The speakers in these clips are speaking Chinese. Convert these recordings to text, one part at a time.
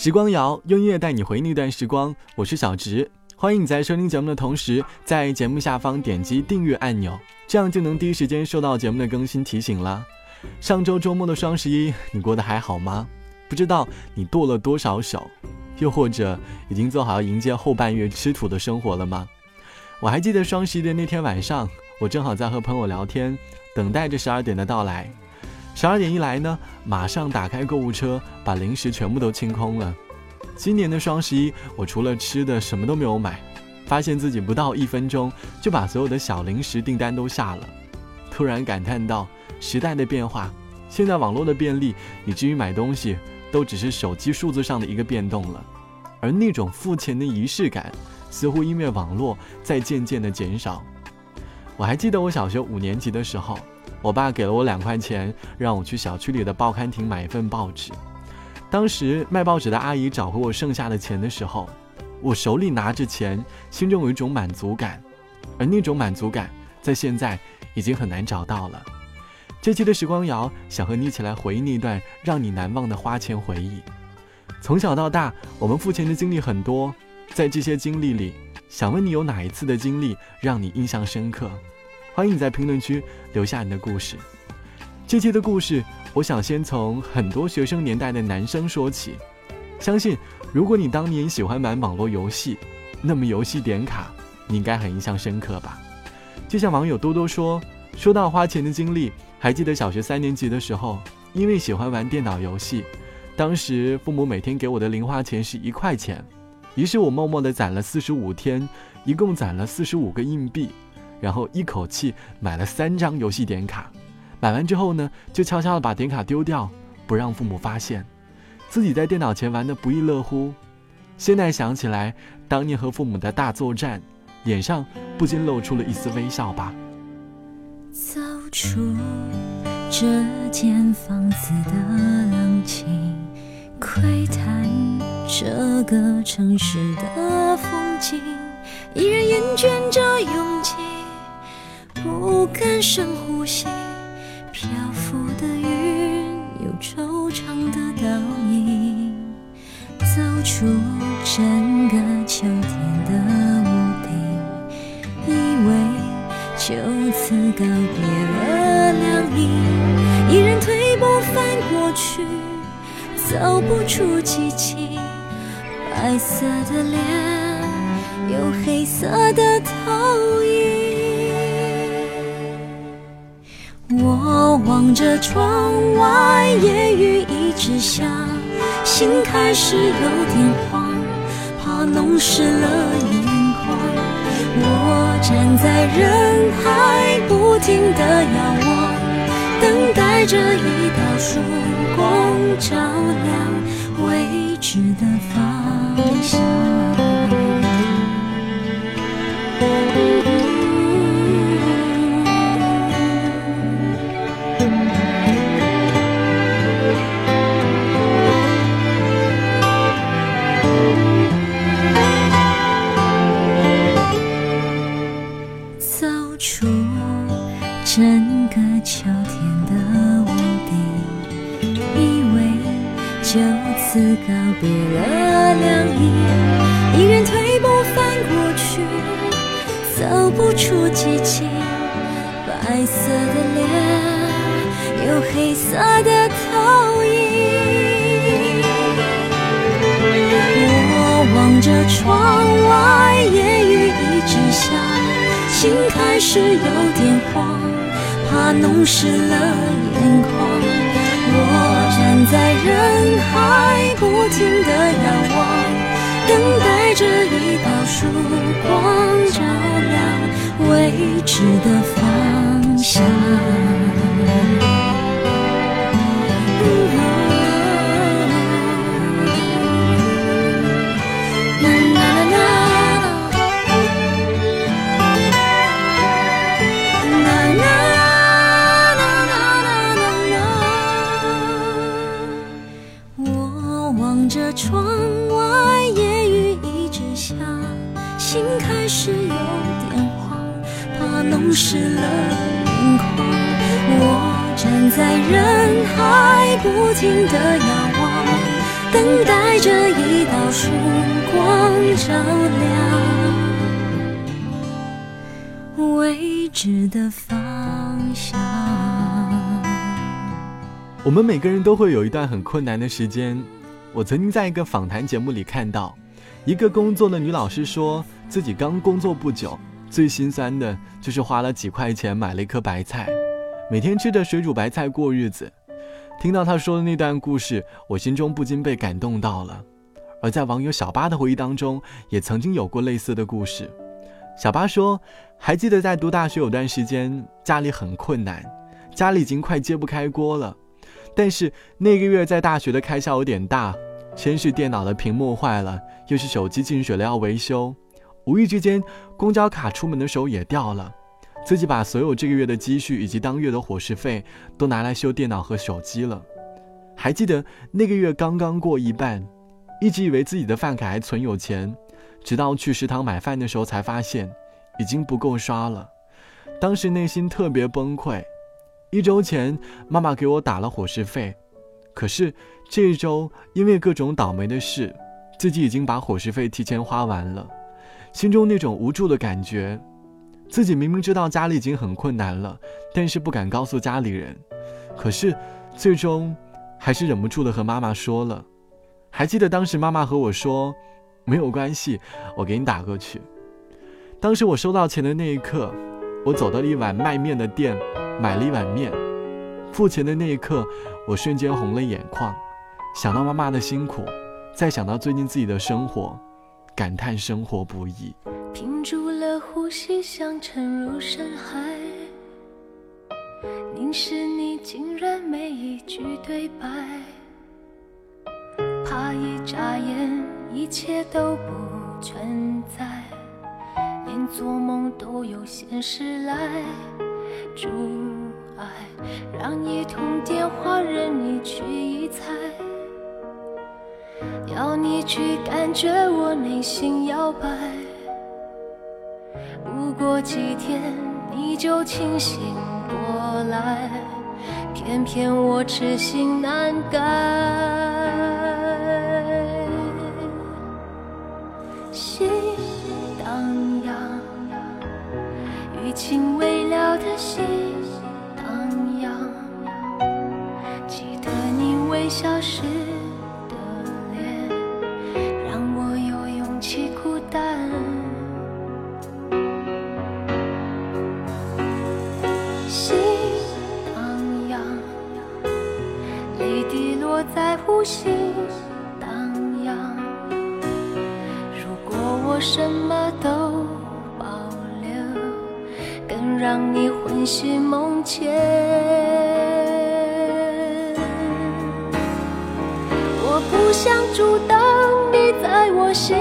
时光谣用音乐带你回那段时光，我是小直，欢迎你在收听节目的同时，在节目下方点击订阅按钮，这样就能第一时间收到节目的更新提醒了。上周周末的双十一，你过得还好吗？不知道你剁了多少手，又或者已经做好要迎接后半月吃土的生活了吗？我还记得双十一的那天晚上，我正好在和朋友聊天，等待着十二点的到来。十二点一来呢，马上打开购物车，把零食全部都清空了。今年的双十一，我除了吃的什么都没有买，发现自己不到一分钟就把所有的小零食订单都下了。突然感叹到时代的变化，现在网络的便利，以至于买东西都只是手机数字上的一个变动了，而那种付钱的仪式感，似乎因为网络在渐渐的减少。我还记得我小学五年级的时候。我爸给了我两块钱，让我去小区里的报刊亭买一份报纸。当时卖报纸的阿姨找回我剩下的钱的时候，我手里拿着钱，心中有一种满足感，而那种满足感在现在已经很难找到了。这期的时光谣想和你一起来回忆那段让你难忘的花钱回忆。从小到大，我们付钱的经历很多，在这些经历里，想问你有哪一次的经历让你印象深刻？欢迎你在评论区留下你的故事。这期的故事，我想先从很多学生年代的男生说起。相信如果你当年喜欢玩网络游戏，那么游戏点卡你应该很印象深刻吧？就像网友多多说，说到花钱的经历，还记得小学三年级的时候，因为喜欢玩电脑游戏，当时父母每天给我的零花钱是一块钱，于是我默默的攒了四十五天，一共攒了四十五个硬币。然后一口气买了三张游戏点卡，买完之后呢，就悄悄的把点卡丢掉，不让父母发现，自己在电脑前玩的不亦乐乎。现在想起来，当年和父母的大作战，脸上不禁露出了一丝微笑吧。走出这间房子的冷清，窥探这个城市的风景，依然厌倦着拥挤。不敢深呼吸，漂浮的云有惆怅的倒影，走出整个秋天的屋顶，以为就此告别了凉意，依然退不翻过去，走不出寂静，白色的脸有黑色的投影。我望着窗外，夜雨一直下，心开始有点慌，怕弄湿了眼眶。我站在人海，不停地遥望，等待着一道曙光照亮未知的方向。整个秋天的屋顶以为就此告别了凉意一人退步翻过去走不出寂静白色的脸有黑色的投影我望着窗外心开始有点慌，怕弄湿了眼眶。我站在人海，不停地仰望，等待着一道曙光照亮未知的方向。不停的遥望，等待着一道曙光照亮未知的方向。我们每个人都会有一段很困难的时间。我曾经在一个访谈节目里看到，一个工作的女老师说自己刚工作不久，最心酸的就是花了几块钱买了一颗白菜，每天吃着水煮白菜过日子。听到他说的那段故事，我心中不禁被感动到了。而在网友小八的回忆当中，也曾经有过类似的故事。小八说，还记得在读大学有段时间，家里很困难，家里已经快揭不开锅了。但是那个月在大学的开销有点大，先是电脑的屏幕坏了，又是手机进水了要维修，无意之间公交卡出门的时候也掉了，自己把所有这个月的积蓄以及当月的伙食费都拿来修电脑和手机了。还记得那个月刚刚过一半，一直以为自己的饭卡还存有钱，直到去食堂买饭的时候才发现，已经不够刷了，当时内心特别崩溃。一周前，妈妈给我打了伙食费，可是这一周因为各种倒霉的事，自己已经把伙食费提前花完了，心中那种无助的感觉，自己明明知道家里已经很困难了，但是不敢告诉家里人，可是最终还是忍不住的和妈妈说了。还记得当时妈妈和我说：“没有关系，我给你打过去。”当时我收到钱的那一刻，我走到了一碗卖面的店。买了一碗面，付钱的那一刻，我瞬间红了眼眶，想到妈妈的辛苦，再想到最近自己的生活，感叹生活不易。屏住了呼吸，想沉入深海，凝视你，竟然没一句对白，怕一眨眼，一切都不存在，连做梦都有现实来。阻碍，让一通电话任你去臆猜，要你去感觉我内心摇摆。过几天你就清醒过来，偏偏我痴心难改，无心荡漾。如果我什么都保留，更。让你魂系梦牵，我不想阻挡你在我心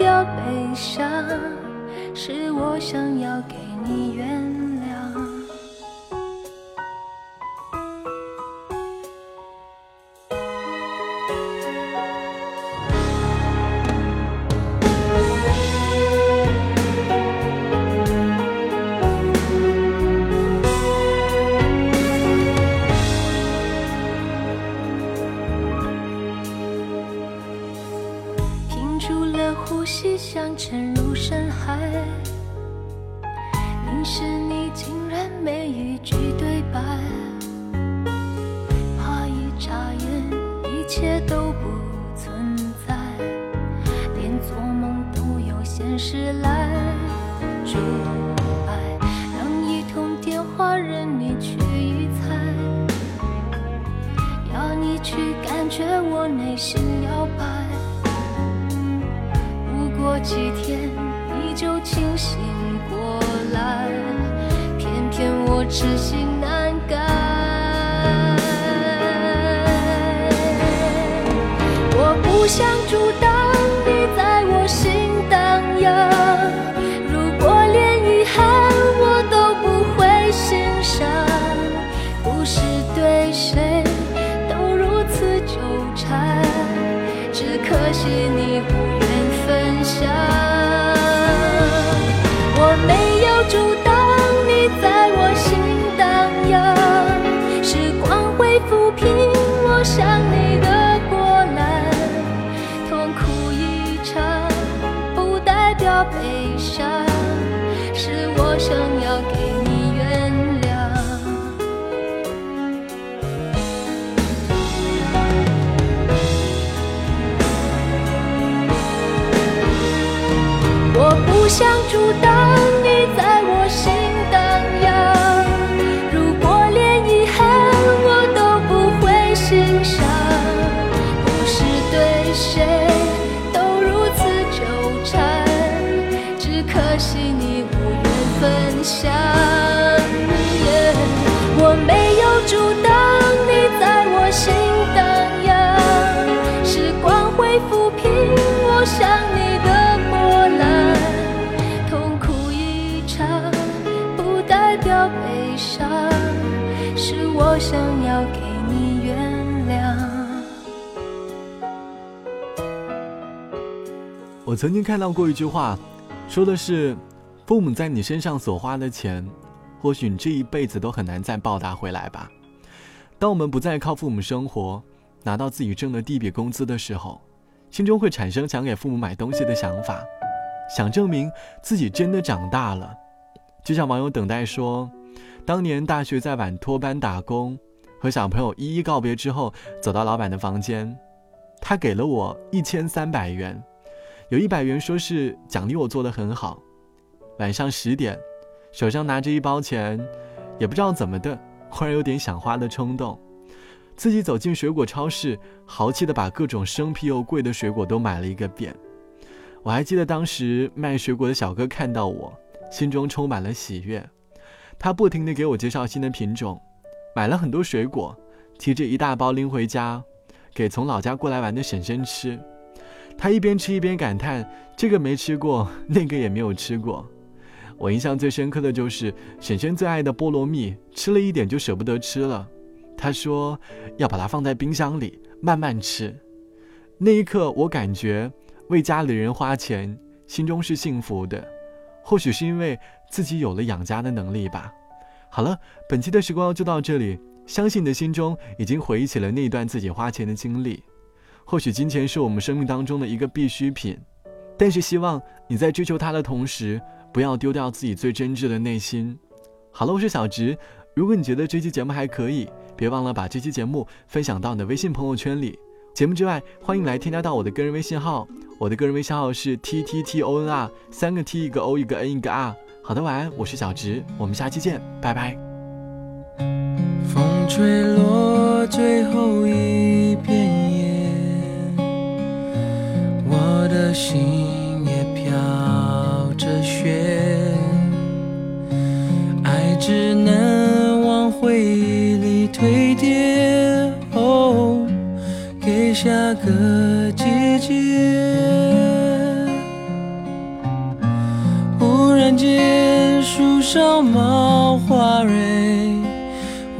不要悲伤，是我想要给惜你无缘分享。Yeah，我没有阻挡你在我心荡漾，时光会抚平我想你的波澜，痛苦一场不代表悲伤，是我想要给你原谅。我曾经看到过一句话，说的是，父母在你身上所花的钱，或许你这一辈子都很难再报答回来吧。当我们不再靠父母生活，拿到自己挣的第一笔工资的时候，心中会产生想给父母买东西的想法，想证明自己真的长大了。就像网友等待说，当年大学在晚托班打工，和小朋友一一告别之后，走到老板的房间，他给了我一千三百元。有一百元说是奖励我做的很好。晚上十点，手上拿着一包钱，也不知道怎么的，忽然有点想花的冲动。自己走进水果超市，豪气的把各种生僻又贵的水果都买了一个遍。我还记得当时卖水果的小哥看到我，心中充满了喜悦。他不停的给我介绍新的品种，买了很多水果，提着一大包拎回家，给从老家过来玩的婶婶吃。他一边吃一边感叹：“这个没吃过，那个也没有吃过。”我印象最深刻的就是婶婶最爱的菠萝蜜，吃了一点就舍不得吃了。她说要把它放在冰箱里慢慢吃。那一刻，我感觉为家里人花钱，心中是幸福的。或许是因为自己有了养家的能力吧。好了，本期的时光就到这里。相信你的心中已经回忆起了那段自己花钱的经历。或许金钱是我们生命当中的一个必需品，但是希望你在追求它的同时，不要丢掉自己最真挚的内心。好了，我是小直。如果你觉得这期节目还可以，别忘了把这期节目分享到你的微信朋友圈里。节目之外，欢迎来添加到我的个人微信号，我的个人微信号是 t t t o n r，三个 t 一个 o 一个 n 一个 r。好的，晚安，我是小直，我们下期见，拜拜。风吹落最后一片叶的心也飘着雪，爱只能往回忆里堆叠，哦，给下个季节。忽然间，树上冒花蕊。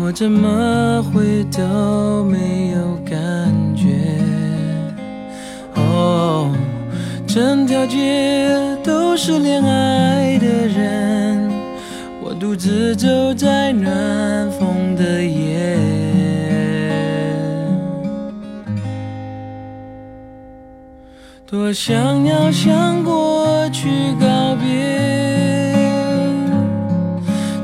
我怎么会都没有整条街都是恋爱的人，我独自走在暖风的夜，多想要向过去告别。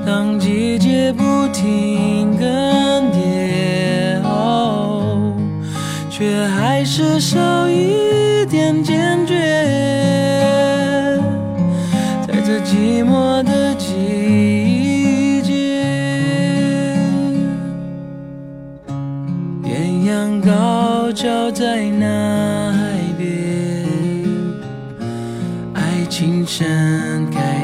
当季节不停更迭，哦，却还是少艳阳高照在那海边，爱情盛开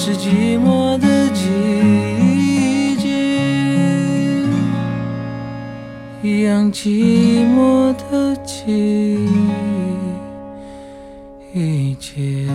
是寂寞的季节一样寂寞的季节